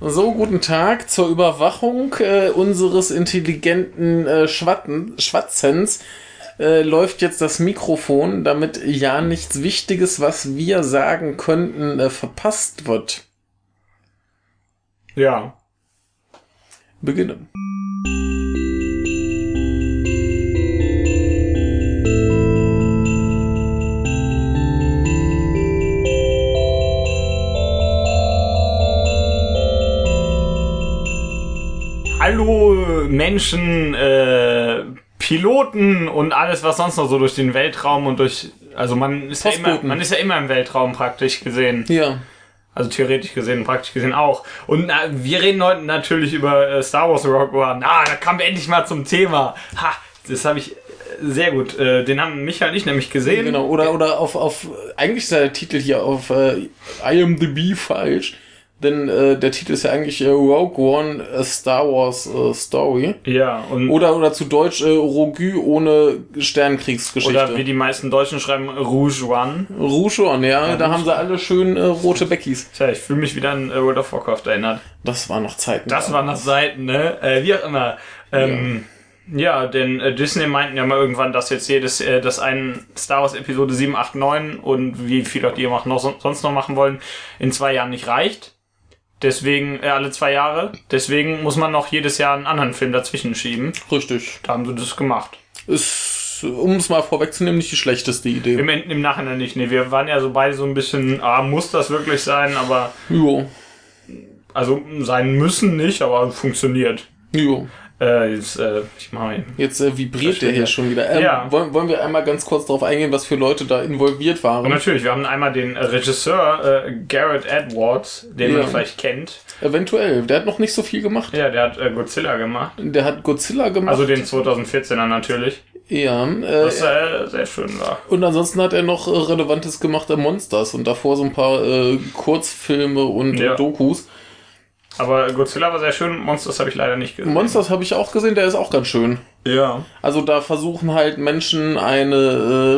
So, guten Tag zur Überwachung äh, unseres intelligenten äh, Schwatten, Schwatzens. Äh, läuft jetzt das Mikrofon, damit ja nichts Wichtiges, was wir sagen könnten, äh, verpasst wird. Ja. Beginnen. Hallo Menschen, äh, Piloten und alles, was sonst noch so durch den Weltraum und durch, also man ist ja immer, man ist ja immer im Weltraum praktisch gesehen. Ja. Also theoretisch gesehen, praktisch gesehen auch. Und äh, wir reden heute natürlich über äh, Star Wars Rogue One. Ah, da kamen wir endlich mal zum Thema. Ha, das habe ich äh, sehr gut. Äh, den haben Michael und ich nämlich gesehen. Genau, oder, oder auf, auf, eigentlich ist der Titel hier auf äh, IMDb falsch, denn äh, der Titel ist ja eigentlich äh, Rogue One, a Star Wars äh, Story. Ja, und Oder, oder zu Deutsch äh, Rogu ohne Sternkriegsgeschichte. oder wie die meisten Deutschen schreiben, Rouge One. Rouge One, ja, da haben sie alle schön äh, rote Beckys. Tja, ich fühle mich wieder an äh, World of Warcraft erinnert. Das war noch Zeiten. Das waren das Seiten, ne? Äh, wie auch immer. Ähm, ja. denn äh, Disney meinten ja mal irgendwann, dass jetzt jedes, äh, dass ein Star Wars Episode 7, 8, 9 und wie viel auch die noch, sonst noch machen wollen, in zwei Jahren nicht reicht. Deswegen, äh, alle zwei Jahre. Deswegen muss man noch jedes Jahr einen anderen Film dazwischen schieben. Richtig. Da haben sie das gemacht. Ist, um es mal vorwegzunehmen, nicht die schlechteste Idee. Im, im Nachhinein nicht. Nee, wir waren ja so beide so ein bisschen, ah, muss das wirklich sein? Aber, Jo. also sein müssen nicht, aber funktioniert. Jo. Äh, jetzt, äh, ich mach mal. Jetzt äh, vibriert der hier schon wieder. Ähm, Ja. wollen, wollen wir einmal ganz kurz darauf eingehen, was für Leute da involviert Und waren? natürlich, wir haben einmal den äh, Regisseur äh, Garrett Edwards, den Ja. man vielleicht kennt. Eventuell. Der hat noch nicht so viel gemacht. Ja, der hat äh, Godzilla gemacht. Der hat Godzilla gemacht. Also den 2014er natürlich. Ja. Äh, Was äh, sehr schön war. und ansonsten hat er noch Relevantes gemacht an Monsters und davor so ein paar äh, Kurzfilme und Ja. Dokus. Aber Godzilla war sehr schön, Monsters habe ich leider nicht gesehen. Monsters habe ich auch gesehen, der ist auch ganz schön. Ja. Also da versuchen halt Menschen eine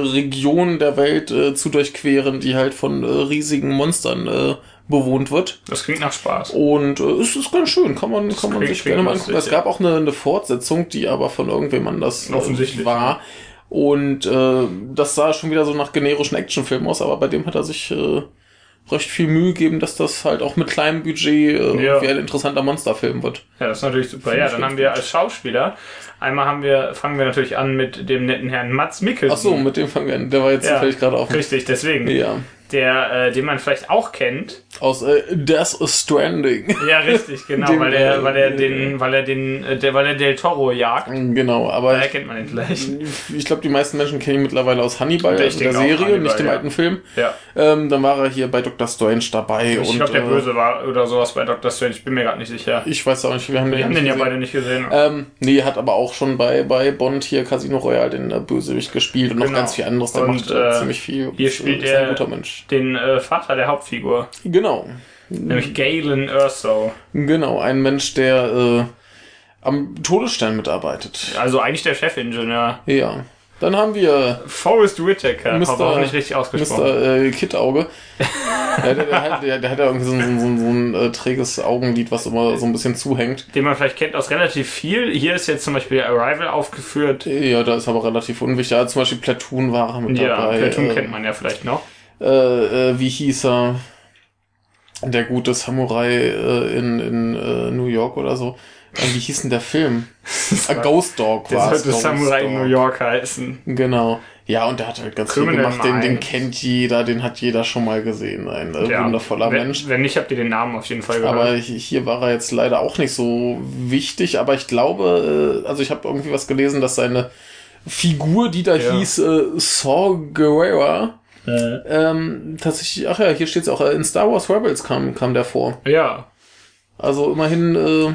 äh, Region der Welt äh, zu durchqueren, die halt von äh, riesigen Monstern äh, bewohnt wird. Das klingt nach Spaß. Und äh, es ist ganz schön, kann man, kann man klingt- sich gerne mal angucken. Es gab auch eine, eine Fortsetzung, die aber von irgendwem anders äh, Offensichtlich, war. Und äh, das sah schon wieder so nach generischen Actionfilmen aus, aber bei dem hat er sich äh, recht viel Mühe gegeben, dass das halt auch mit kleinem Budget äh, Ja. wie ein interessanter Monsterfilm wird. Ja, das ist natürlich super. Ja, dann haben wir als Schauspieler, einmal haben wir, fangen wir natürlich an mit dem netten Herrn Mats Mikkelsen. Ach so, mit dem fangen wir an. Der war jetzt Ja, zufällig gerade auf. Richtig, deswegen. Ja. Der, äh, den man vielleicht auch kennt. Aus äh, Death Stranding. Ja, richtig, genau, Den, weil er, weil er den, weil er den, äh, der, weil er Del Toro jagt. genau, aber Daher kennt man ihn vielleicht. ich glaube, die meisten Menschen kennen ihn mittlerweile aus Hannibal, also der Serie, Hannibal, nicht dem ja. alten Film. Ja. Ähm, dann war er hier bei Dr. Strange dabei. Ich glaube, der äh, Böse war oder sowas bei Dr. Strange. Ich bin mir gerade nicht sicher. Ich weiß auch nicht, wir haben Wir haben nicht den ja beide nicht gesehen. Ähm, nee, hat aber auch schon bei, bei Bond hier Casino Royale den äh, Bösewicht gespielt und noch Genau. ganz viel anderes. Der Und, macht äh, äh, ziemlich viel. hier Ist, spielt ist ein er- guter Mensch. Den äh, Vater der Hauptfigur. Genau. Nämlich Galen Erso. Genau, ein Mensch, der äh, am Todesstern mitarbeitet. Also eigentlich der Chefingenieur. Ja. Dann haben wir Forrest Whitaker. Mr. Habe auch nicht richtig ausgesprochen. Mr. Äh, Kid-Auge. ja, der, der, hat, der, der hat ja irgendwie so, ein- so, ein- so ein äh, träges Augenlid, was immer so ein bisschen zuhängt. Den man vielleicht kennt aus relativ viel. Hier ist jetzt zum Beispiel Arrival aufgeführt. Ja, da ist aber relativ unwichtig. Ja, zum Beispiel Platoon war mit Ja, dabei. Platoon äh, kennt man ja vielleicht noch. äh, äh, wie hieß er? Der gute Samurai äh, in, in äh, New York oder so. Äh, wie hieß denn der Film? A Ghost Dog Der war es. sollte Ghost Samurai in. New York heißen. Genau. Ja, und der hat halt ganz viel Criminal gemacht. Den, den kennt jeder, den hat jeder schon mal gesehen. Ein Ja. wundervoller wenn, Mensch. Wenn nicht, habt ihr den Namen auf jeden Fall gehört. Aber hi- hier war er jetzt leider auch nicht so wichtig. Aber ich glaube, äh, also ich habe irgendwie was gelesen, dass seine Figur, die da Ja. hieß äh, Saw Gerrera, Äh. ähm, tatsächlich, ach ja, hier steht's auch, äh, in Star Wars Rebels kam, kam der vor. ja, Also immerhin äh,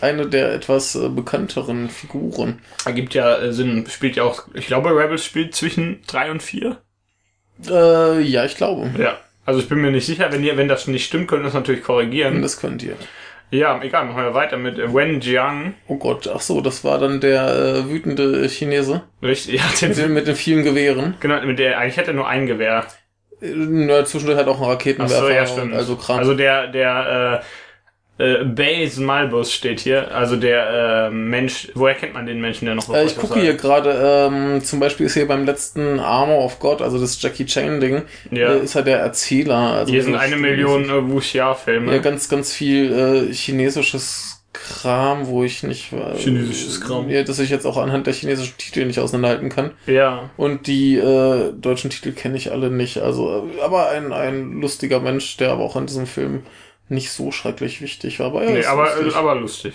eine der etwas äh, bekannteren Figuren. ergibt ja äh, Sinn. Spielt ja auch, ich glaube, Rebels spielt zwischen drei und vier. Äh, ja, ich glaube. Ja. Also ich bin mir nicht sicher, wenn ihr, wenn das nicht stimmt, könnt ihr das natürlich korrigieren. Das könnt ihr. Ja, egal, machen wir weiter mit Wen Jiang. Oh Gott, ach so, das war dann der äh, wütende Chinese Richtig, ja, mit den, den, mit den vielen Gewehren. genau, mit der, eigentlich hätte er nur ein Gewehr. Äh, Na, zwischendurch hat auch ein Ach Raketenwerfer. so, ja, stimmt. Also Kram. Also der, der, Äh, Baze Malbus steht hier, also der äh, Mensch, woher kennt man den Menschen, der noch Äh, ich gucke hier gerade, ähm, zum Beispiel ist hier beim letzten Armor of God, also das Jackie Chan-Ding, Ja. äh, ist er der Erzähler. Also Hier sind eine Million äh, Wuxia-Filme. Ja, ganz, ganz viel äh, chinesisches Kram, wo ich nicht äh, Chinesisches Kram. Ja, dass ich jetzt auch anhand der chinesischen Titel nicht auseinanderhalten kann. ja. Und die äh, deutschen Titel kenne ich alle nicht. Also, äh, aber ein, ein lustiger Mensch, der aber auch in diesem Film nicht so schrecklich wichtig war. Aber, ja, Nee, aber, lustig. äh, aber lustig.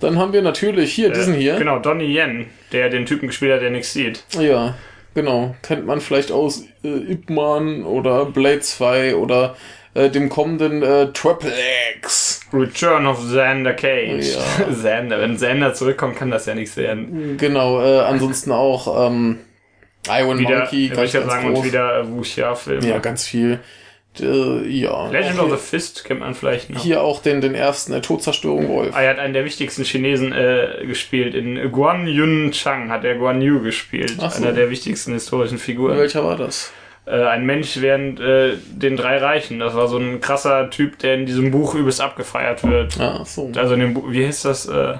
Dann haben wir natürlich hier diesen Äh, hier. Genau, Donnie Yen, der den Typen gespielt hat, der nichts sieht. Ja, genau. Kennt man vielleicht aus äh, Ip Man oder Blade 2 oder äh, dem kommenden äh, Triple X. Return of Xander Cage. Ja. Xander, wenn Xander zurückkommt, kann das ja nichts werden. Genau, äh, ansonsten auch ähm, Iron Wieder, Monkey, würde ich ja sagen, und groß. wieder äh, Wuxia-Filme. Ja, ganz viel. Äh, ja. Legend of the Fist kennt man vielleicht noch. hier auch den, den ersten äh, Todzerstörung Wolf. Ah, Er hat einen der wichtigsten Chinesen äh, gespielt. In Guan Yun Chang hat er Guan Yu gespielt. So. Einer der wichtigsten historischen Figuren. Welcher war das? Äh, ein Mensch während äh, den drei Reichen. Das war so ein krasser Typ, der in diesem Buch übelst abgefeiert wird. Ah, so. Also in dem Buch, wie heißt das? Äh,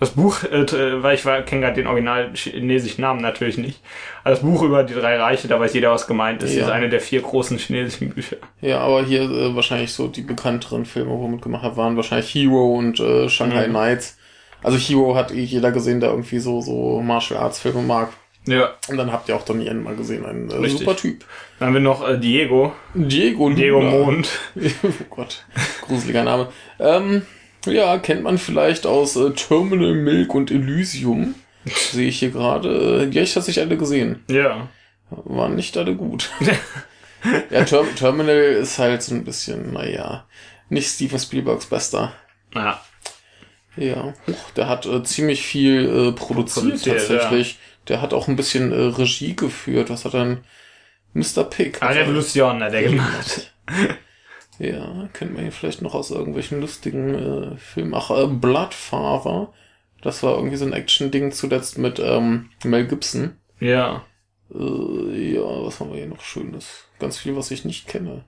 das Buch, äh, t- weil ich kenne gerade den original chinesischen Namen natürlich nicht. Aber das Buch über die drei Reiche, da weiß jeder, was gemeint ist. Ja. Ist eine der vier großen chinesischen Bücher. Ja, aber hier äh, wahrscheinlich so die bekannteren Filme, wo mitgemacht hat, waren wahrscheinlich Hero und äh, Shanghai Mhm. Knights. Also Hero hat eh jeder gesehen, der irgendwie so, so Martial Arts Filme mag. Ja. Und dann habt ihr auch Donnie Yen mal gesehen, ein äh, super Typ. Dann haben wir noch äh, Diego. Diego Luna. Diego Mond. oh Gott, gruseliger Name. Ähm, ja, kennt man vielleicht aus äh, Terminal Milk und Elysium. Sehe ich hier gerade. Äh, Die habe ich tatsächlich alle gesehen. Ja. Waren nicht alle gut. ja, Ter Terminal ist halt so ein bisschen, naja, nicht Steven Spielbergs bester. Ja. Ja, Huch, der hat äh, ziemlich viel äh, produziert, Produziert, tatsächlich. Der hat auch ein bisschen äh, Regie geführt. Was hat dann Mr. Pig? Ah, Revolution hat er gemacht. Ja, kennt man ihn vielleicht noch aus irgendwelchen lustigen äh, Filmen. Ach, äh, Bloodfather. Das war irgendwie so ein Action-Ding zuletzt mit ähm, Mel Gibson. Ja. Äh, ja, was haben wir hier noch Schönes? Ganz viel, was ich nicht kenne.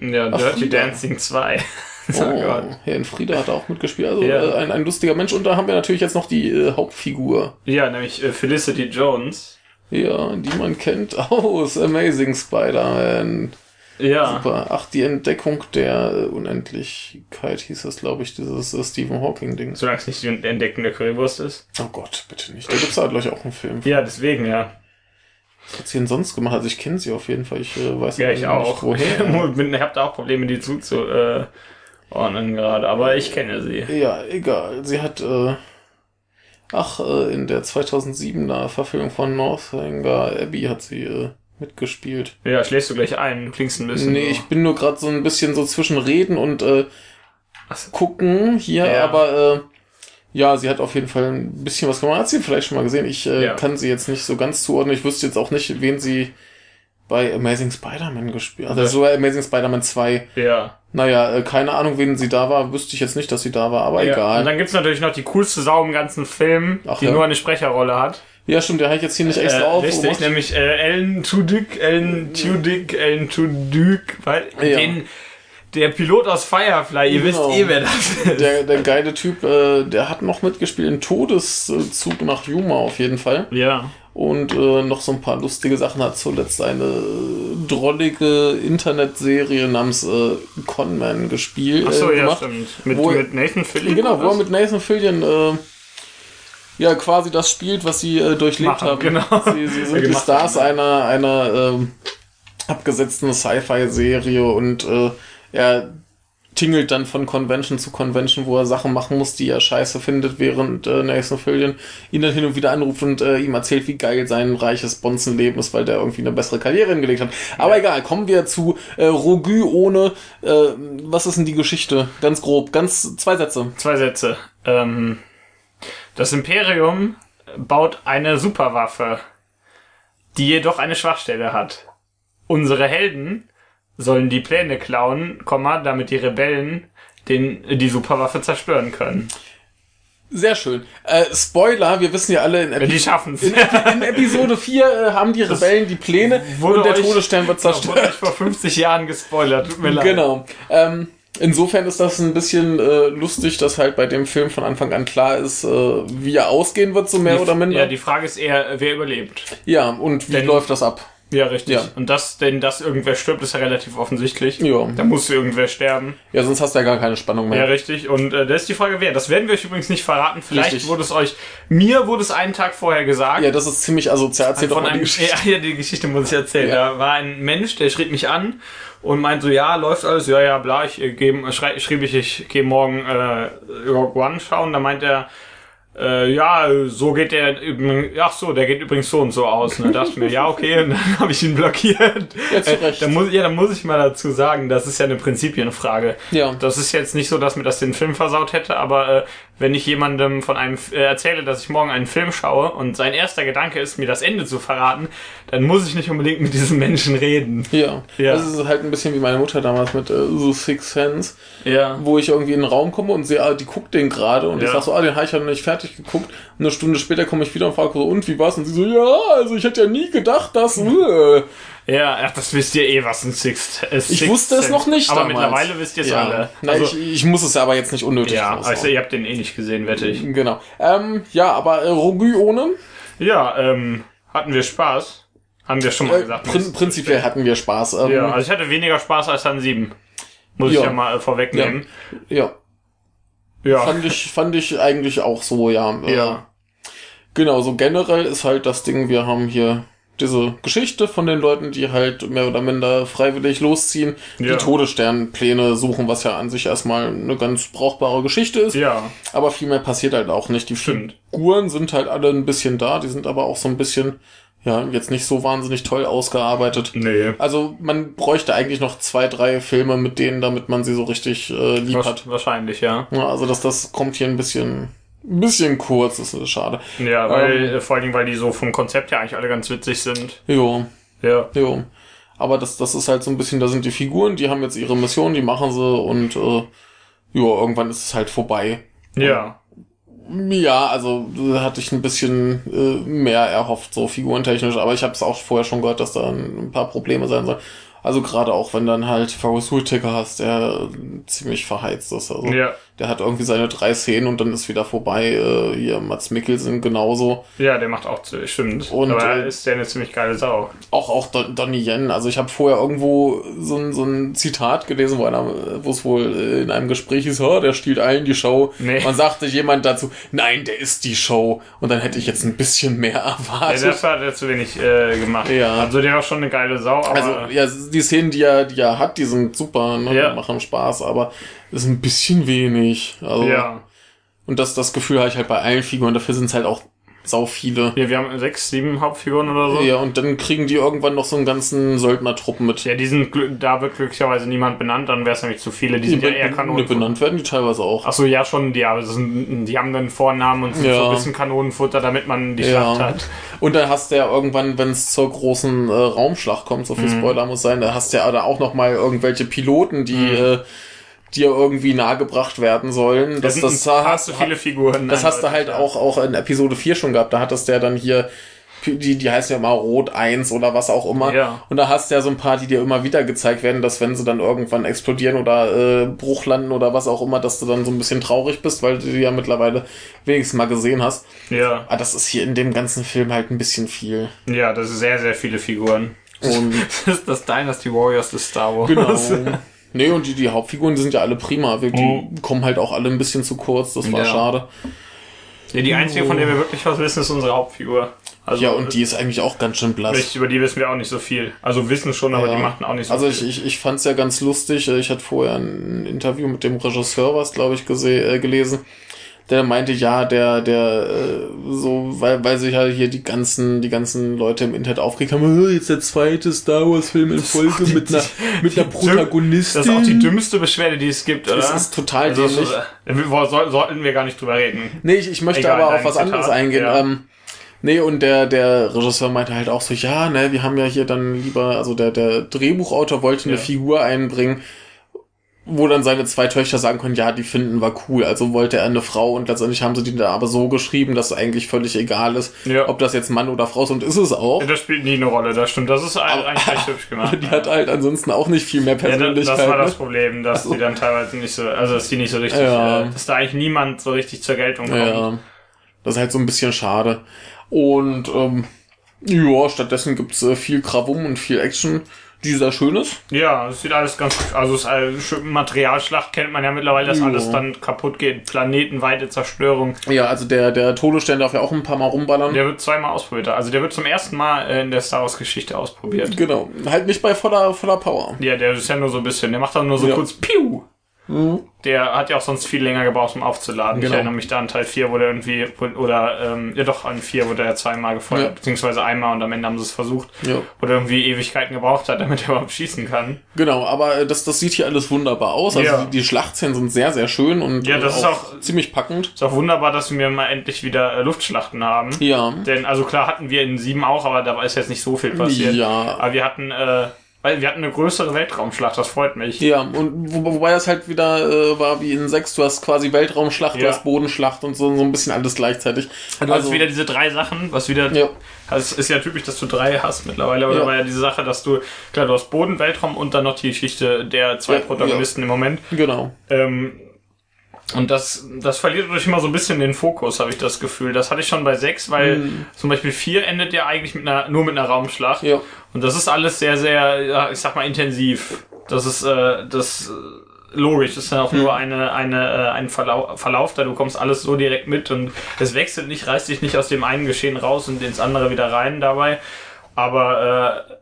Ja, Ach, Dirty Frieda. Dancing 2. Oh, Herr in Frieda hat auch mitgespielt. Also Ja. äh, ein, ein lustiger Mensch. Und da haben wir natürlich jetzt noch die äh, Hauptfigur. Ja, nämlich äh, Felicity Jones. Ja, die man kennt aus Amazing Spider-Man. Ja. Super. Ach, die Entdeckung der äh, Unendlichkeit hieß das, glaube ich, dieses äh, Stephen Hawking-Ding. Solange es nicht die Entdeckung der Currywurst ist. Oh Gott, bitte nicht. Da gibt's halt gleich auch einen Film. Ja, deswegen, ja. Was hat sie denn sonst gemacht? Also ich kenne sie auf jeden Fall. Ich äh, weiß Ja, ich nicht, auch. woher. Ich bin- ich hab da auch Probleme, die zuzuordnen äh, gerade. Aber ich kenne sie. ja, egal. Sie hat, äh, ach, äh, in der 2007er Verfilmung von Northanger Abbey hat sie äh, mitgespielt. Ja, schlägst du gleich ein. Klingst ein bisschen. Nee, so. ich bin nur gerade so ein bisschen so zwischen Reden und äh, so. gucken hier, Ja. aber äh, ja, sie hat auf jeden Fall ein bisschen was gemacht. Hat sie vielleicht schon mal gesehen. Ich äh, Ja. kann sie jetzt nicht so ganz zuordnen. Ich wüsste jetzt auch nicht, wen sie bei Amazing Spider-Man gespielt hat. Ja. Also bei Amazing Spider-Man 2. Ja. Naja, äh, keine Ahnung, wen sie da war. Wüsste ich jetzt nicht, dass sie da war, aber ja. egal. Und dann gibt's natürlich noch die coolste Sau im ganzen Film, Ach die ja. nur eine Sprecherrolle hat. Ja, stimmt, der ich jetzt hier nicht extra äh, auf. Richtig, nämlich äh, Ellen Tudyk, Ellen Tudyk, Ellen Tudyk, weil Ja. den, der Pilot aus Firefly, ihr Genau. wisst eh, wer das ist. Der, der geile Typ, äh, der hat noch mitgespielt in Todeszug nach Yuma auf jeden Fall. ja. Und äh, noch so ein paar lustige Sachen hat zuletzt eine drollige Internetserie namens äh, Conman gespielt. Ach so, äh, ja, gemacht. stimmt. Mit, mit Nathan Fillion. Genau, wo er mit Nathan Fillion äh, ja quasi das spielt, was sie äh, durchlebt Machen, haben. genau. Sie, sie Ja, sind die gemacht Stars einer, einer ähm, abgesetzten Sci-Fi-Serie und äh, er tingelt dann von Convention zu Convention, wo er Sachen machen muss, die er scheiße findet, während äh, Nathan Fillion ihn dann hin und wieder anruft und äh, ihm erzählt, wie geil sein reiches Bonzenleben ist, weil der irgendwie eine bessere Karriere hingelegt hat. Aber egal, kommen wir zu äh, Rogu ohne, äh, was ist denn die Geschichte? Ganz grob, ganz zwei Sätze. Zwei Sätze. Ähm, das Imperium baut eine Superwaffe, die jedoch eine Schwachstelle hat. Unsere Helden sollen die Pläne klauen, damit die Rebellen den, die Superwaffe zerstören können. Sehr schön. Äh, Spoiler, wir wissen ja alle, in, Epi in, Epi in Episode 4 äh, haben die Rebellen die Pläne wurde und der euch- Todesstern wird Das wurde zerstört. euch vor 50 Jahren gespoilert. Tut mir leid. Genau. Ähm, Insofern ist das ein bisschen äh, lustig, dass halt bei dem Film von Anfang an klar ist, äh, wie er ausgehen wird, so mehr Die- oder minder. Ja, die Frage ist eher, wer überlebt. Ja, und wie Denn- läuft das ab? Ja, richtig. Ja. Und das, denn dass irgendwer stirbt, ist ja relativ offensichtlich. Ja. Da muss irgendwer sterben. Ja, sonst hast du ja gar keine Spannung mehr. Ja, richtig. Und äh, das ist die Frage, wer. Das werden wir euch übrigens nicht verraten. Vielleicht Richtig. wurde es euch, mir wurde es einen Tag vorher gesagt. Ja, das ist ziemlich asozial. Erzähl doch von mal die Geschichte. ja, ja, die Geschichte muss ich erzählen. Ja. Da war ein Mensch, der schrieb mich an und meint so, ja, läuft alles, ja, ja, bla, ich äh, schrei, schrieb ich, ich gehe morgen äh, Rogue One schauen. Da meint er, äh, ja, so geht der ach so, der geht übrigens so und so aus. Und dann dachte ich mir, ja, okay, und dann habe ich ihn blockiert. Ja, zu Äh, Recht. da muss, ja, da muss ich mal dazu sagen, das ist ja eine Prinzipienfrage. Ja. Das ist jetzt nicht so, dass mir das den Film versaut hätte, aber äh, wenn ich jemandem von einem äh, erzähle, dass ich morgen einen Film schaue und sein erster Gedanke ist, mir das Ende zu verraten, dann muss ich nicht unbedingt mit diesem Menschen reden. Ja. Ja. Das ist halt ein bisschen wie meine Mutter damals mit äh, so Six Sense, Ja. wo ich irgendwie in den Raum komme und sehe, ah, die guckt den gerade und ich Ja. sag so, ah, den habe ich ja noch nicht fertig geguckt. Und eine Stunde später komme ich wieder und frage so, und wie war's? Und sie so, ja, also ich hätte ja nie gedacht, dass. Äh. Ja, ach, das wisst ihr eh, was ein Sixth äh, Ich Sixth wusste es noch nicht Aber damals. mittlerweile wisst ihr es ja. alle. Na, Also, ich, ich muss es ja aber jetzt nicht unnötig ja, also ihr habt den eh nicht gesehen, wette ich. Genau. Ähm, ja, aber äh, Rogü ohne? Ja, ähm, hatten wir Spaß. Haben wir schon mal Äh, gesagt. prin prinzipiell hatten wir Spaß. Ähm, Ja, also ich hatte weniger Spaß als an sieben. Muss Ja. ich ja mal äh, vorwegnehmen. ja. Ja. Fand ich, fand ich eigentlich auch so, ja. Äh, Ja. Genau, so generell ist halt das Ding, wir haben hier diese Geschichte von den Leuten, die halt mehr oder minder freiwillig losziehen, Ja. die Todessternpläne suchen, was ja an sich erstmal eine ganz brauchbare Geschichte ist. Ja. Aber viel mehr passiert halt auch nicht. Die Stimmt. Figuren sind halt alle ein bisschen da, die sind aber auch so ein bisschen, ja, jetzt nicht so wahnsinnig toll ausgearbeitet. Nee. Also man bräuchte eigentlich noch zwei, drei Filme mit denen, damit man sie so richtig äh, lieb hat. Wahrscheinlich, ja. Ja, also das, das kommt hier ein bisschen, ein bisschen kurz, das ist schade. Ja, weil, Ähm. äh, vor allen Dingen, weil die so vom Konzept her eigentlich alle ganz witzig sind. Jo, Ja. jo. Aber das, das ist halt so ein bisschen, da sind die Figuren, die haben jetzt ihre Mission, die machen sie und äh, ja, irgendwann ist es halt vorbei. Ja. Ja, also da hatte ich ein bisschen äh, mehr erhofft, so figurentechnisch, aber ich habe es auch vorher schon gehört, dass da ein, paar Probleme sein sollen. Also gerade auch, wenn dann halt Forrest Whitaker hast, der äh, ziemlich verheizt ist. Also Ja. Der hat irgendwie seine drei Szenen und dann ist wieder vorbei. Äh, hier Mats Mikkelsen genauso. Ja, der macht auch, zu- stimmt. Und, Aber äh, ist der eine ziemlich geile Sau. Auch auch Don, Donnie Yen. Also ich habe vorher irgendwo so ein, so ein Zitat gelesen, wo einer, wo es wohl äh, in einem Gespräch hieß, oh, der stiehlt allen die Show. Nee. Man sagte jemand dazu, nein, der ist die Show. Und dann hätte ich jetzt ein bisschen mehr Ja, erwartet. das hat er zu wenig äh, gemacht. Ja. Also der war schon eine geile Sau, aber also ja, die Szenen, die er, die er hat, die sind super, ne? Ja. Machen Spaß, aber ist ein bisschen wenig. Also, ja. Und das, das Gefühl habe ich halt bei allen Figuren. Dafür sind es halt auch sau viele. ja. Wir haben sechs, sieben Hauptfiguren oder so. Ja, und dann kriegen die irgendwann noch so einen ganzen Söldnertruppen mit. Ja, die sind, da wird glücklicherweise niemand benannt, dann wäre es nämlich zu viele. Die sind ja eher Ne, Kanonen. benannt werden die teilweise auch. Achso, ja schon, die, aber sind, die haben dann Vornamen und sind Ja. so ein bisschen Kanonenfutter, damit man die Ja. Schlacht hat. Und dann hast du ja irgendwann, wenn es zur großen äh, Raumschlacht kommt, so viel Mhm. Spoiler muss sein, da hast du ja da auch noch mal irgendwelche Piloten, die Mhm. äh, dir irgendwie nahegebracht werden sollen. Das, Das, sind das, hast du viele Figuren. das hast du halt auch, auch in Episode 4 schon gehabt. Da hattest du ja dann hier, die, die heißen ja mal Rot 1 oder was auch immer. Ja. Und da hast du ja so ein paar, die dir immer wieder gezeigt werden, dass wenn sie dann irgendwann explodieren oder äh, Bruch landen oder was auch immer, dass du dann so ein bisschen traurig bist, weil du die ja mittlerweile wenigstens mal gesehen hast. Ja. Aber das ist hier in dem ganzen Film halt ein bisschen viel. ja, das ist sehr, sehr viele Figuren. Und Das ist das Dynasty Warriors des Star Wars. genau. Nee, und die, die Hauptfiguren, die sind ja alle prima. Die kommen halt auch alle ein bisschen zu kurz. Das war Ja. schade. Ja, die einzige, von der wir wirklich was wissen, ist unsere Hauptfigur. Also, Ja, und die ist eigentlich auch ganz schön blass. Über die wissen wir auch nicht so viel. Also wissen schon, aber Ja. die machten auch nicht so Also viel. ich, ich, ich fand es ja ganz lustig. Ich hatte vorher ein Interview mit dem Regisseur, was glaube ich äh, gelesen. Der meinte, ja, der, der, äh, so, weil, weil sich ja hier die ganzen, die ganzen Leute im Internet aufgeregt haben, "Oh, jetzt der zweite Star Wars Film in Folge mit einer, mit einer Protagonistin. Das ist auch die dümmste Beschwerde, die es gibt, oder? Das ist total also, dämlich. äh, wir, soll, sollten wir gar nicht drüber reden. Nee, ich, ich möchte Egal, aber auf was anderes Zitat, eingehen. ja. Ähm, nee, und der, der Regisseur meinte halt auch so, ja, ne, wir haben ja hier dann lieber, also der, der Drehbuchautor wollte eine Ja. Figur einbringen. Wo dann seine zwei Töchter sagen können, ja, die finden wir cool. Also wollte er eine Frau und letztendlich haben sie die da aber so geschrieben, dass eigentlich völlig egal ist, Ja. ob das jetzt Mann oder Frau ist und ist es auch. Das spielt nie eine Rolle, das stimmt. Das ist eigentlich recht hübsch gemacht. Aber die hat halt ansonsten auch nicht viel mehr ja, das, Persönlichkeit. das war das ne? Problem, dass die dann teilweise nicht so, also dass die nicht so richtig, Ja. äh, dass da eigentlich niemand so richtig zur Geltung kommt. Ja, das ist halt so ein bisschen schade. Und ähm, ja, stattdessen gibt's äh, viel Krawum und viel Action, die sehr schön ist. Ja, es sieht alles ganz, also es ist eine schöne Materialschlacht kennt man ja mittlerweile, dass Ja. alles dann kaputt geht, planetenweite Zerstörung. Ja, also der, der Todesstern darf ja auch ein paar Mal rumballern. Der wird zweimal ausprobiert. Also der wird zum ersten Mal äh, in der Star Wars Geschichte ausprobiert. Genau. Halt nicht bei voller, voller Power. Ja, der ist ja nur so ein bisschen. Der macht dann nur so Ja. kurz Piu. Der hat ja auch sonst viel länger gebraucht, um aufzuladen. Ich Genau. erinnere mich da an Teil 4, wo der irgendwie, oder, ähm, ja doch, an 4, wo der ja zweimal gefeuert, Ja. beziehungsweise einmal und am Ende haben sie es versucht. Ja. Wo der irgendwie Ewigkeiten gebraucht hat, damit er überhaupt schießen kann. Genau, aber äh, das, das sieht hier alles wunderbar aus. Also Ja. die, die Schlachtszenen sind sehr, sehr schön und Ja, das äh, ist auch- ziemlich packend. Ist auch wunderbar, dass wir mal endlich wieder äh, Luftschlachten haben. Ja. Denn, also klar hatten wir in 7 auch, aber da ist jetzt nicht so viel passiert. Ja. Aber wir hatten, äh, weil wir hatten eine größere Weltraumschlacht, das freut mich. Ja, und wo, wobei das halt wieder äh, war wie in 6, du hast quasi Weltraumschlacht, du Ja. hast Bodenschlacht und so, so ein bisschen alles gleichzeitig. Du hast wieder diese drei Sachen, was wieder. Also- Ja. Also es ist ja typisch, dass du drei hast mittlerweile, aber Ja. da war ja diese Sache, dass du, klar, du hast Boden, Weltraum und dann noch die Geschichte der zwei Ja, Protagonisten im Moment. Genau. Ähm, und das, das verliert dadurch immer so ein bisschen den Fokus, habe ich das Gefühl. Das hatte ich schon bei sechs, weil zum Beispiel vier endet ja eigentlich mit einer, nur mit einer Raumschlacht. Mhm. Ja. Und das ist alles sehr, sehr, ich sag mal, intensiv. Das ist, äh, das, äh, logisch, das ist ja auch Mhm. nur eine, eine, äh, ein Verlauf, Verlauf, da du kommst alles so direkt mit und es wechselt nicht, reißt dich nicht aus dem einen Geschehen raus und ins andere wieder rein dabei. Aber, äh,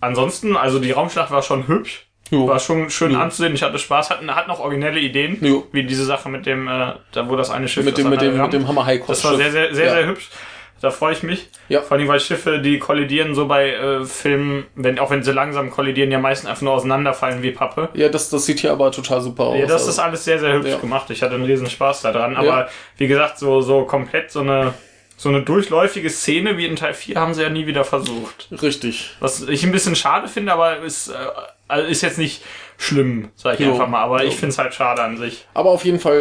ansonsten, also die Raumschlacht war schon hübsch. Jo. War schon schön Ja. anzusehen. Ich hatte Spaß, hat, hat noch originelle Ideen, Jo. wie diese Sache mit dem, äh, da wo das eine Schiff Mit dem, mit dem, mit dem Hammer High Das war sehr, sehr, sehr, ja. sehr hübsch. Da freue ich mich. Ja. Vor allem, weil Schiffe, die kollidieren so bei äh, Filmen, wenn, auch wenn sie langsam kollidieren, ja meistens einfach nur auseinanderfallen wie Pappe. Ja, das, das sieht hier aber total super aus. Ja, das also. ist alles sehr, sehr hübsch Ja. gemacht. Ich hatte einen riesen Spaß daran. Aber Ja. wie gesagt, so, so komplett so eine, so eine durchläufige Szene wie in Teil 4 haben sie ja nie wieder versucht. Richtig. Was ich ein bisschen schade finde, aber ist, äh, also ist jetzt nicht schlimm, sag ich Jo. einfach mal. Aber Jo. ich finde es halt schade an sich. Aber auf jeden Fall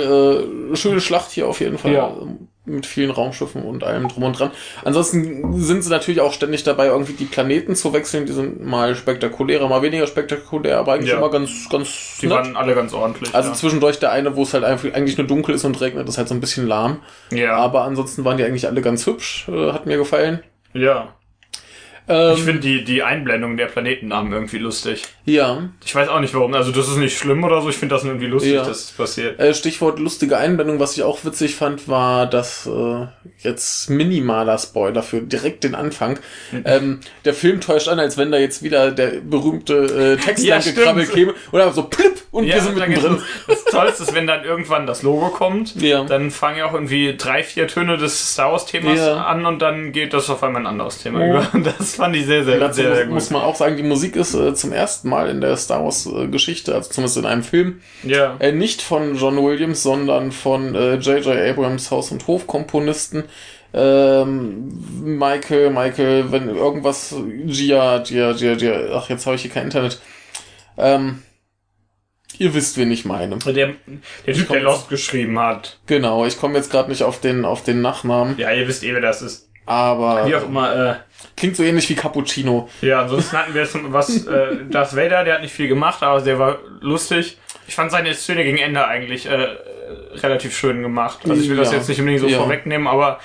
äh, schöne Schlacht hier auf jeden Fall. Ja. ähm, Mit vielen Raumschiffen und allem drum und dran. Ansonsten sind sie natürlich auch ständig dabei, irgendwie die Planeten zu wechseln. Die sind mal spektakulärer, mal weniger spektakulär, aber eigentlich Ja. immer ganz, ganz Die waren alle ganz ordentlich. Also ja. zwischendurch der eine, wo es halt einfach eigentlich nur dunkel ist und regnet, ist halt so ein bisschen lahm. ja. Aber ansonsten waren die eigentlich alle ganz hübsch, äh, hat mir gefallen. ja. Ähm, Ich finde die, die Einblendung der Planetennamen irgendwie lustig. ja, Ich weiß auch nicht warum. Also das ist nicht schlimm oder so. Ich finde das nur irgendwie lustig, Ja. dass es passiert. äh, Stichwort lustige Einblendung, was ich auch witzig fand, war, dass äh, jetzt minimaler Spoiler für direkt den Anfang. Mhm. ähm, der Film täuscht an, als wenn da jetzt wieder der berühmte äh, Text Ja, gekrabbelt käme oder so plipp und wir sind mittendrin. Das Tollste ist, wenn dann irgendwann das Logo kommt, Ja. dann fangen ja auch irgendwie drei, vier Töne des Star Wars Themas Ja. an und dann geht das auf einmal ein anderes Thema Oh. über. Das fand ich sehr, sehr, Dazu sehr, sehr muss, muss gut. man auch sagen, die Musik ist äh, zum ersten Mal in der Star Wars äh, Geschichte, also zumindest in einem Film, Ja. Äh, nicht von John Williams, sondern von äh, J.J. Abrams Haus- und Hofkomponisten. Ähm, Michael, Michael, wenn irgendwas, Gia, Gia, Gia, Gia, ach, jetzt habe ich hier kein Internet. Ähm, ihr wisst, wen ich meine. Der, der Typ, komm der Lost geschrieben hat. Genau, ich komme jetzt gerade nicht auf den, auf den Nachnamen, Ja, ihr wisst eh, wer das ist. Aber Wie auch immer, äh, klingt so ähnlich wie Cappuccino. Ja, ansonsten hatten wir jetzt was, äh, Darth Vader, der hat nicht viel gemacht, aber der war lustig. Ich fand seine Szene gegen Ende eigentlich äh, relativ schön gemacht. Also ich will das Ja. jetzt nicht unbedingt so Ja. vorwegnehmen, aber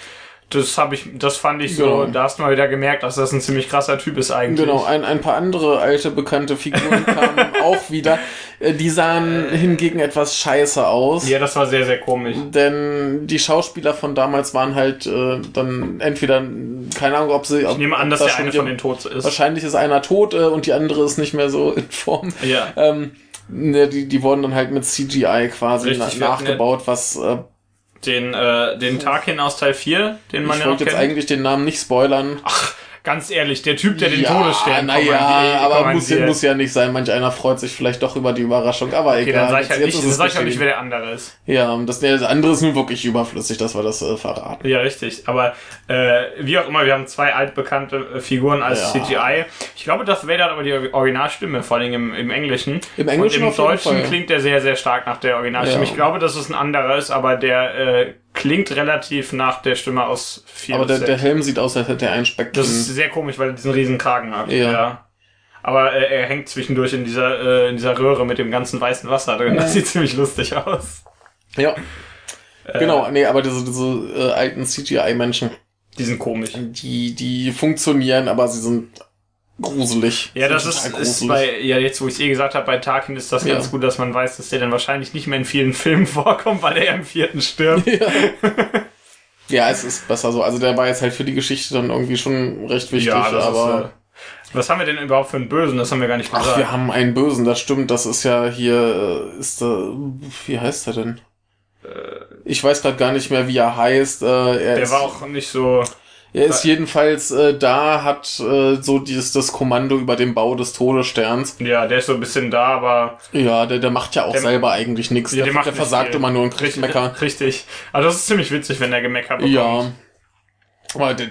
das habe ich, das fand ich so, Genau. da hast du mal wieder gemerkt, dass das ein ziemlich krasser Typ ist eigentlich. Genau, ein, ein paar andere alte bekannte Figuren kamen auch wieder. Äh, Die sahen hingegen etwas scheiße aus. Ja, das war sehr, sehr komisch. Denn die Schauspieler von damals waren halt äh, dann entweder, keine Ahnung, ob sie. Ob, Ich nehme an, dass da der eine von den Toten ist. Wahrscheinlich ist einer tot äh, und die andere ist nicht mehr so in Form. Ja. Ähm, ne, die, die wurden dann halt mit CGI quasi Richtig, na, nachgebaut, was äh, Den, äh, den Tarkin aus Teil 4, den man ich ja noch wollte jetzt eigentlich den Namen nicht spoilern. Ganz ehrlich, der Typ, der den ja, Todesstern naja, aber muss, muss ja nicht sein. Manch einer freut sich vielleicht doch über die Überraschung, aber Okay, egal. dann sag ich halt Jetzt- nicht, jetzt dann ist sag ich auch nicht, wer der andere ist. Ja, das, das andere ist nun wirklich überflüssig, dass wir das äh, verraten. Ja, richtig. Aber äh, wie auch immer, wir haben zwei altbekannte äh, Figuren als Ja. CGI. Ich glaube, Darth Vader hat aber die Originalstimme, vor allem im, im Englischen. Im Englischen Und im Deutschen klingt der sehr, sehr stark nach der Originalstimme. Ja. Ich glaube, dass es ein anderer ist, aber der äh, klingt relativ nach der Stimme aus 4 Aber der, der 6. Helm sieht aus, als hätte er einen Speck Das ist sehr komisch, weil er diesen riesen Kragen hat. Ja. Aber äh, er hängt zwischendurch in dieser, äh, in dieser Röhre mit dem ganzen weißen Wasser drin. Das sieht ziemlich lustig aus. Ja. Äh. Genau, nee, aber diese, diese äh, alten CGI-Menschen, Die sind komisch. die, die funktionieren, aber sie sind gruselig. Ja, das ist, total ist bei, ja, jetzt wo ich es eh gesagt habe, bei Tarkin ist das Ja. ganz gut, dass man weiß, dass der dann wahrscheinlich nicht mehr in vielen Filmen vorkommt, weil er ja im vierten stirbt. Ja, es ist besser so. Also der war jetzt halt für die Geschichte dann irgendwie schon recht wichtig, das aber. ist, äh, was haben wir denn überhaupt für einen Bösen? Das haben wir gar nicht gesagt. Ach, wir haben einen Bösen, das stimmt. Das ist ja hier, äh, ist der, wie heißt er denn? Ich weiß gerade gar nicht mehr, wie er heißt. Äh, er der ist, war auch nicht so. Er ist jedenfalls äh, da, hat äh, so dieses das Kommando über den Bau des Todessterns. Ja, der ist so ein bisschen da, aber. Ja, der, der macht ja auch Der- selber eigentlich nichts. Ja, Der, der versagt viel. immer nur und kriegt Richtig, Mecker. richtig. Also das ist ziemlich witzig, wenn der Gemecker bekommt. Ja. Aber der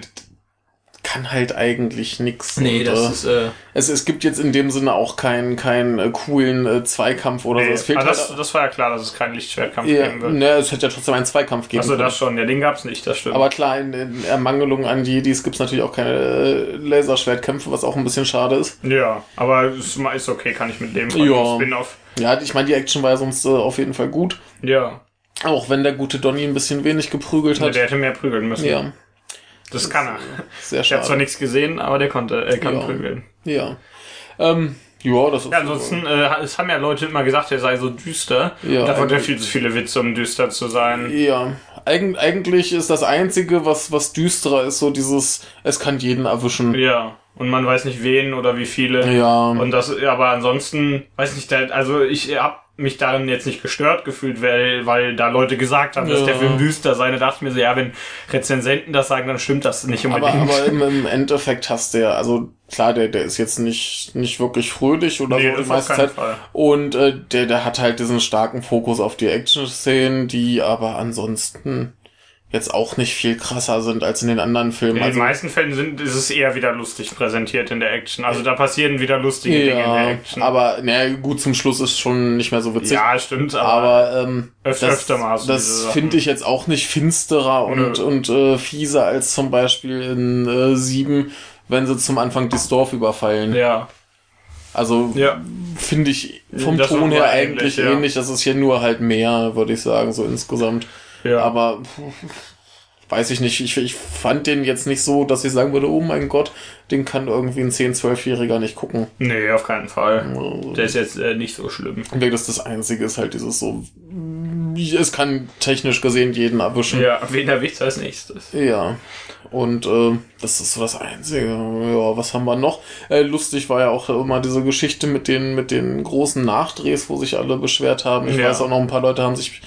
kann halt eigentlich nichts. Nee, Und, das äh, ist. Äh, Es, es gibt jetzt in dem Sinne auch keinen keinen äh, coolen äh, Zweikampf oder nee. so. Es fehlt Aber das, halt, das war ja klar, dass es keinen Lichtschwertkampf ja, geben wird. ne, es hätte ja trotzdem einen Zweikampf geben Achso, können. das schon. Ja, den gab's nicht, das stimmt. Aber klar, in, in Ermangelung an Jedis gibt's natürlich auch keine äh, Laserschwertkämpfe, was auch ein bisschen schade ist. ja, aber es ist okay, kann ich mit leben. Ja. Spin-off. Ja, ich meine, die Action war ja sonst äh, auf jeden Fall gut. Ja. Auch wenn der gute Donny ein bisschen wenig geprügelt hat. Der hätte mehr prügeln müssen. Ja, Das kann er. sehr Ich habe zwar schade. nichts gesehen, aber der konnte, er kann Ja. prügeln. Ja. Ähm, ja, das ist. Ja, ansonsten, äh, es haben ja Leute immer gesagt, er sei so düster. Ja, Davon hat er viel zu viele Witze, um düster zu sein. Ja, Eig eigentlich ist das Einzige, was, was düsterer ist, so dieses, es kann jeden erwischen. Ja. Und man weiß nicht wen oder wie viele. Ja. Und das, aber ansonsten, weiß nicht, da- also ich habe mich darin jetzt nicht gestört gefühlt, weil, weil da Leute gesagt haben, dass Ja. der Film düster sei. Da dachte ich mir so, ja, wenn Rezensenten das sagen, dann stimmt das nicht Aber, unbedingt. aber im, im Endeffekt hast du ja, also klar, der, der ist jetzt nicht, nicht wirklich fröhlich oder Nee, so die meiste Zeit. Fall. Und äh, der, der hat halt diesen starken Fokus auf die Action-Szenen, die aber ansonsten jetzt auch nicht viel krasser sind als in den anderen Filmen. In den Also, meisten Fällen sind, ist es eher wieder lustig präsentiert in der Action. Also da passieren wieder lustige Dinge in der ja, Action. aber naja, gut, zum Schluss ist schon nicht mehr so witzig. ja, stimmt, aber, Aber ähm, Öf- das, öfter mal das finde ich jetzt auch nicht finsterer und, Nö. und äh, fieser als zum Beispiel in äh, Sieben, wenn sie zum Anfang das Dorf überfallen. ja. Also Ja. finde ich vom Das Ton her ähnlich, eigentlich ja. ähnlich. Das ist hier nur halt mehr, würde ich sagen, so insgesamt. Ja. Aber weiß ich nicht. Ich, ich fand den jetzt nicht so, dass ich sagen würde, oh mein Gott, den kann irgendwie ein 10-, 12-Jähriger nicht gucken. nee, auf keinen Fall. Der ist jetzt äh, nicht so schlimm. Und das das Einzige ist halt dieses so, es kann technisch gesehen jeden erwischen. Ja, wen erwischt als nächstes? Ja. Und äh, das ist so das Einzige. Ja, was haben wir noch? Äh, lustig war ja auch immer diese Geschichte mit den, mit den großen Nachdrehs, wo sich alle beschwert haben. Ich Ja. weiß auch noch, ein paar Leute haben sich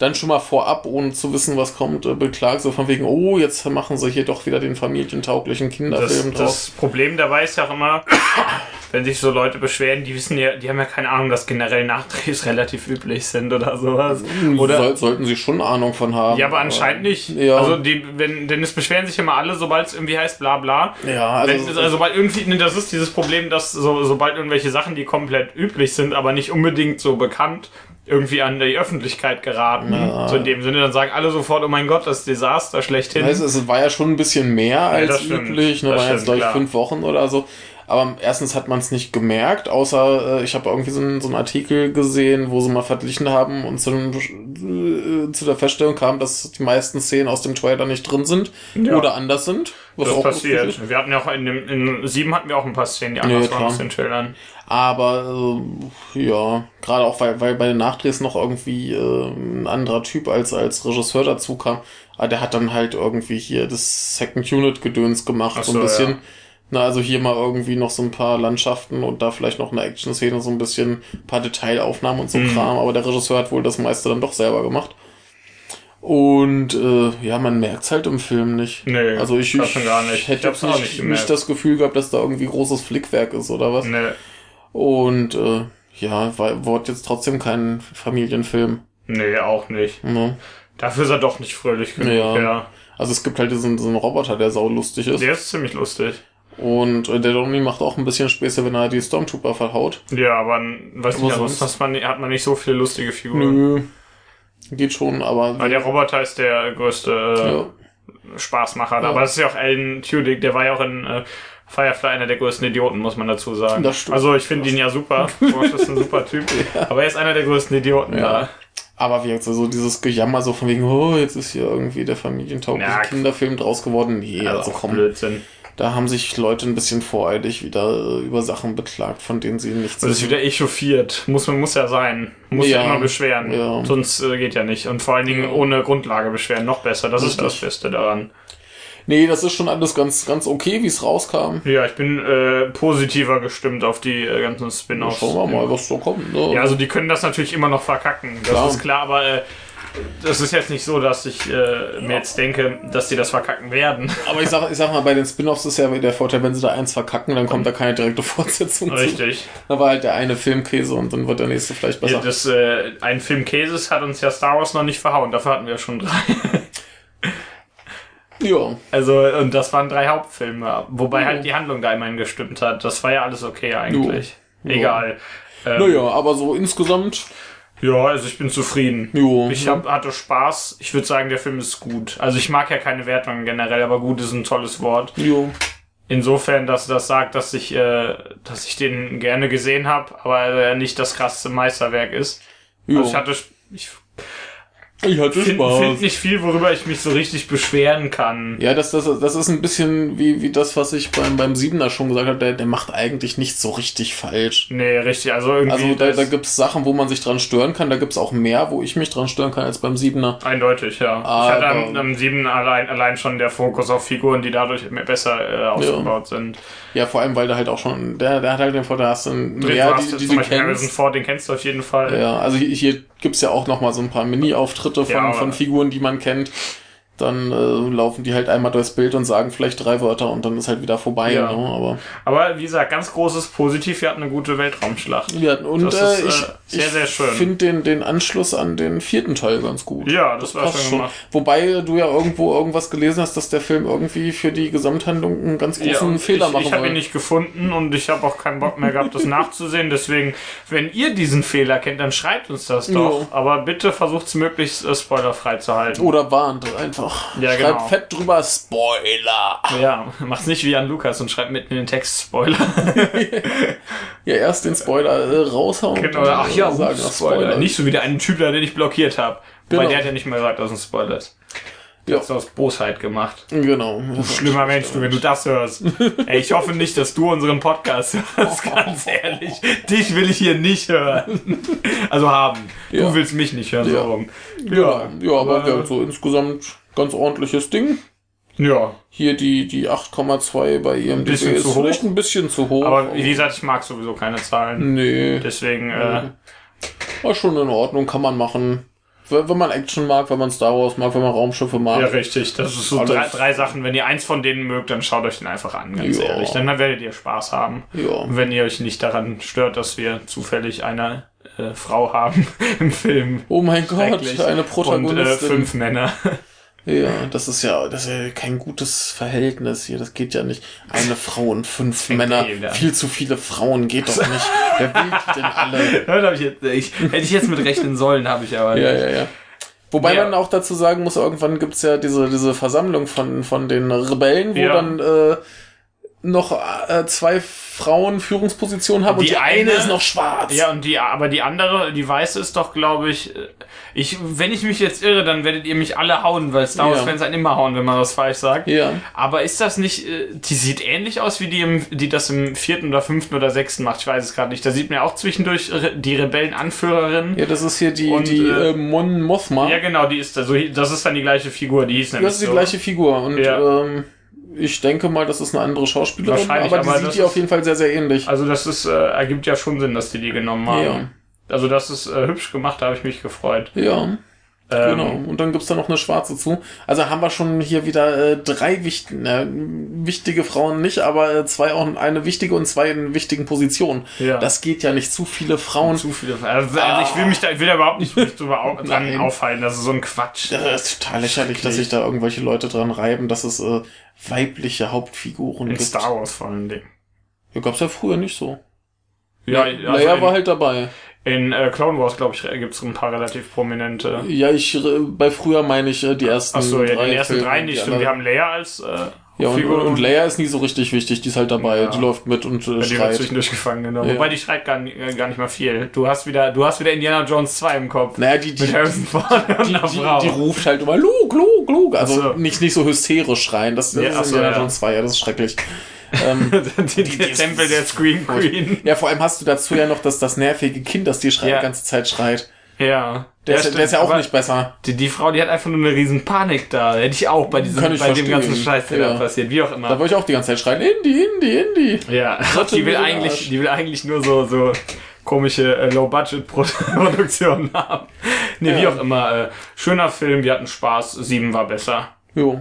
dann schon mal vorab, ohne zu wissen, was kommt, äh, beklagt, so von wegen, oh, jetzt machen sie hier doch wieder den familientauglichen Das, Kinderfilm draus. das Problem dabei ist ja auch immer, wenn sich so Leute beschweren, die wissen ja, die haben ja keine Ahnung, dass generell Nachdrehs relativ üblich sind oder sowas. Oder Soll, sollten sie schon Ahnung von haben. ja, aber anscheinend nicht. Ja. Also die, wenn, denn es beschweren sich immer alle, sobald es irgendwie heißt, bla bla. Ja, Wenn, also, also, sobald irgendwie, ne, das ist dieses Problem, dass so, sobald irgendwelche Sachen, die komplett üblich sind, aber nicht unbedingt so bekannt, irgendwie an die Öffentlichkeit geraten. Ja. So in dem Sinne, dann sagen alle sofort, oh mein Gott, das Desaster schlechthin. Du, es war ja schon ein bisschen mehr als stimmt. üblich. Ne, Das war jetzt, stimmt, glaube ich, klar. fünf Wochen oder so. Aber erstens hat man es nicht gemerkt, außer äh, ich habe irgendwie so einen, so einen Artikel gesehen, wo sie mal verglichen haben und zu, äh, zu der Feststellung kam, dass die meisten Szenen aus dem Trailer nicht drin sind Ja. oder anders sind. Was das auch passiert. Wir hatten ja auch in dem, in sieben hatten wir auch ein paar Szenen, die Nee, anders waren klar. aus den Trailern. Aber äh, ja, gerade auch weil, weil bei den Nachdrehs noch irgendwie äh, ein anderer Typ als, als Regisseur dazu kam. Aber der hat dann halt irgendwie hier das Second Unit Gedöns gemacht, Ach so ein bisschen. ja. Na, also hier mal irgendwie noch so ein paar Landschaften und da vielleicht noch eine Action-Szene, so ein bisschen, ein paar Detailaufnahmen und so Mhm. Kram. Aber der Regisseur hat wohl das meiste dann doch selber gemacht. Und äh, ja, man merkt's halt im Film nicht. Nee, also ich, ich gar nicht. Ich hätte hab's jetzt auch nicht, nicht nicht, das Gefühl gehabt, dass da irgendwie großes Flickwerk ist oder was. Nee. Und äh, ja, war, wurde jetzt trotzdem kein Familienfilm. Nee, auch nicht. Ne? Dafür ist er doch nicht fröhlich genug, Ja. ja. Also es gibt halt diesen, diesen Roboter, der saulustig ist. Der ist ziemlich lustig. Und äh, der Donnie macht auch ein bisschen Späße, wenn er die Stormtrooper verhaut. Ja, aber weiß Aber nicht, sonst sonst- hat man, hat man nicht so viele lustige Figuren. Nö. Geht schon, aber. Weil der Roboter ist der größte äh, ja. Spaßmacher. Ja. Aber das ist ja auch Alan Tudyk, der war ja auch in äh, Firefly einer der größten Idioten, muss man dazu sagen. Also ich finde ihn ja super. Bosch ist ein super Typ. Aber er ist einer der größten Idioten Ja. da. Aber wie gesagt, so dieses Gejammer so von wegen, oh, jetzt ist hier irgendwie der familientaugliche Ja, Kinderfilm draus geworden. Nee, also, Also komm, Blödsinn. da haben sich Leute ein bisschen voreilig wieder äh, über Sachen beklagt, von denen sie nichts Das ist wieder echauffiert. Muss man muss ja sein. Muss ja, Ja. immer beschweren. Ja. Sonst äh, geht ja nicht. Und vor allen Dingen Ja. ohne Grundlage beschweren. Noch besser. Das ist das Richtig. Beste daran. Nee, das ist schon alles ganz, ganz okay, wie es rauskam. Ja, ich bin äh, positiver gestimmt auf die äh, ganzen Spin-offs. Schauen wir mal, was da kommt. Ne? Ja, also die können das natürlich immer noch verkacken. Das Klar. ist klar, aber äh, das ist jetzt nicht so, dass ich äh, mir jetzt denke, dass die das verkacken werden. Aber ich sag, ich sag mal, bei den Spin-Offs ist ja der Vorteil, wenn sie da eins verkacken, dann kommt da keine direkte Fortsetzung zu. Richtig. Da war halt der eine Filmkäse und dann wird der nächste vielleicht besser. Ja, das, äh, ein Film Käses hat uns ja Star Wars noch nicht verhauen. Dafür hatten wir schon drei. Ja, Also, und das waren drei Hauptfilme. Wobei halt die Handlung da immerhin gestimmt hat. Das war ja alles okay eigentlich. Jo. Egal. Ähm, naja, aber so insgesamt, Ja, also ich bin zufrieden. jo. Ich hab, hatte Spaß. Ich würde sagen, der Film ist gut. Also ich mag ja keine Wertungen generell, aber gut ist ein tolles Wort. jo. Insofern, dass das sagt, dass ich, äh, dass ich den gerne gesehen habe, aber er nicht das krasseste Meisterwerk ist. jo. Also ich hatte, ich ich hatte finde find nicht viel, worüber ich mich so richtig beschweren kann. Ja, das, das, das ist ein bisschen wie, wie das, was ich beim, beim Siebener schon gesagt habe, der, der macht eigentlich nichts so richtig falsch. Nee, richtig. Also irgendwie Also da, da gibt's Sachen, wo man sich dran stören kann, da gibt's auch mehr, wo ich mich dran stören kann als beim Siebener. Eindeutig, ja. ich Aber- hatte am, am 7 allein, allein schon der Fokus auf Figuren, die dadurch besser äh, ausgebaut sind. Ja, vor allem, weil der halt auch schon, der, der hat halt den Vorteil, hast du einen- hast die, die zum du Beispiel Harrison kennst. Ford, den kennst du auf jeden Fall. Ja, also hier, hier gibt's ja auch noch mal so ein paar Mini-Auftritte von, Ja, von Figuren, die man kennt. Dann äh, laufen die halt einmal durchs Bild und sagen vielleicht drei Wörter und dann ist halt wieder vorbei. Ja. Ne? Aber Aber wie gesagt, ganz großes Positiv, wir hatten eine gute Weltraumschlacht. ja, und Das äh, ist, äh, ich, sehr, ich sehr schön. finde den, den Anschluss an den vierten Teil ganz gut. Ja, das, war passt schön schon. gemacht. Wobei du ja irgendwo irgendwas gelesen hast, dass der Film irgendwie für die Gesamthandlung einen ganz großen und Fehler ich, machen ich habe ihn nicht gefunden und ich habe auch keinen Bock mehr gehabt, das nachzusehen. Deswegen, wenn ihr diesen Fehler kennt, dann schreibt uns das doch. Jo. Aber bitte versucht es möglichst äh, spoilerfrei zu halten. Oder warnt einfach. Ja, Schreibt genau. fett drüber Spoiler. Ja, macht's nicht wie an Lukas und schreibt mitten in den Text Spoiler. Ja, erst den Spoiler äh, raushauen. genau. Ach ja, sagen, ach, Spoiler. Nicht so wie der eine Typ da, den ich blockiert habe. Genau. der hat ja nicht mal gesagt, dass es ein Spoiler ist. Ja. hat's aus Bosheit gemacht. Genau. Schlimmer Mensch, du, wenn du das hörst. Ey, ich hoffe nicht, dass du unseren Podcast hörst, ganz ehrlich. Dich will ich hier nicht hören. Also haben. Du Ja. willst mich nicht hören, so Ja. rum. Ja, ja, aber äh, ja, so insgesamt ganz ordentliches Ding. Ja. Hier die, die 8,2 bei IMDb bisschen ist zu hoch. vielleicht ein bisschen zu hoch. Aber wie gesagt, ich mag sowieso keine Zahlen. Nee, Deswegen, äh, war schon in Ordnung, kann man machen. Wenn man Action mag, wenn man Star Wars mag, wenn man Raumschiffe mag. ja, richtig. Das ist so drei, drei Sachen. Wenn ihr eins von denen mögt, dann schaut euch den einfach an, ganz Ja. ehrlich. Dann werdet ihr Spaß haben. Ja. Und wenn ihr euch nicht daran stört, dass wir zufällig eine äh, Frau haben im Film. Oh mein Gott, eine Und äh, Protagonistin. fünf Männer. Ja, das ist ja, das ist ja kein gutes Verhältnis hier. Das geht ja nicht. Eine Frau und fünf Männer. Viel zu viele Frauen geht doch nicht. Wer will die denn alle? Hab ich jetzt, ich, hätte ich jetzt mit rechnen sollen, habe ich aber Ja, nicht. ja, ja. Wobei Ja. man auch dazu sagen muss, irgendwann gibt's ja diese, diese Versammlung von, von den Rebellen, wo Ja. dann äh, noch äh, zwei Frauen Führungspositionen haben und Die eine eine- ist noch schwarz. Ja, und die, aber die andere, die weiße ist doch, glaube ich, äh, ich, wenn ich mich jetzt irre, dann werdet ihr mich alle hauen, weil Star Ja. Wars-Fans einen immer hauen, wenn man was falsch sagt. Ja. Aber ist das nicht, äh, die sieht ähnlich aus wie die, im, die das im vierten oder fünften oder sechsten macht, ich weiß es gerade nicht. Da sieht man ja auch zwischendurch die Rebellenanführerin. Ja, das ist hier die, Und, die äh, äh, Mon Mothma. Ja, genau, die ist da so, das ist dann die gleiche Figur, die hieß nämlich das ist die so. gleiche Figur. Und Ja. ähm, ich denke mal, das ist eine andere Schauspielerin, Wahrscheinlich, aber die aber sieht ist- auf jeden Fall sehr, sehr ähnlich. Also das ist, äh, ergibt ja schon Sinn, dass die die genommen haben. Ja. Also das ist äh, hübsch gemacht, da habe ich mich gefreut. Ja. Ähm, Genau. Und dann gibt's da noch eine schwarze zu. Also haben wir schon hier wieder äh, drei wichtig, äh, wichtige Frauen nicht, aber äh, zwei auch eine wichtige und zwei in wichtigen Positionen. Ja. Das geht ja nicht zu viele Frauen. Zu viele. Also, also ich will mich da, ich will da überhaupt nicht drüber au dran aufhalten. Das ist so ein Quatsch. Das ist total lächerlich, dass sich da irgendwelche Leute dran reiben, dass es äh, weibliche Hauptfiguren In gibt. Star Wars vor allen Dingen. Ja, gab's ja früher nicht so. Ja, also in, war halt dabei. In äh, Clone Wars, glaube ich, gibt es ein paar relativ prominente. Ja, ich äh, bei früher meine ich äh, die ersten Ach so, ja, drei die ersten Filme, drei nicht. Stimmt, wir haben Leia als äh, Ja, und, Figur. und Leia ist nie so richtig wichtig, die ist halt dabei, Ja. die läuft mit und äh, Ja, die wird schreit. zwischendurch gefangen, genau. Ja. Wobei die schreit gar, nicht- äh, gar nicht mal viel. Du hast wieder, du hast wieder Indiana Jones 2 im Kopf. Naja, die, die, Mit Harrison Ford und die, einer die, Frau. die ruft halt immer Luke, Luke, Luke. Also so. nicht, nicht so hysterisch schreien, das, das Ja, ist so, Indiana. Jones 2, ja, das ist schrecklich. Ähm, die, die, die- Tempel der Scream Queen. ja, vor allem hast du dazu ja noch das, das nervige Kind, das die schreit, Ja. die ganze Zeit schreit. Ja. Der, ist, stimmt, der ist ja auch aber nicht besser. Die, die Frau, die hat einfach nur eine riesen Panik da. Hätte ich auch bei diesem, bei dem ganzen Scheiß, der Ja. da passiert. Wie auch Da immer. wollte ich auch die ganze Zeit schreien, Indie, Indie, Indie. Ja, Gott, die will eigentlich, Arsch. die will eigentlich nur so, so komische äh, Low-Budget-Produktionen haben. Nee, wie Ja. auch immer. Äh, schöner Film, wir hatten Spaß. Sieben war besser. Jo.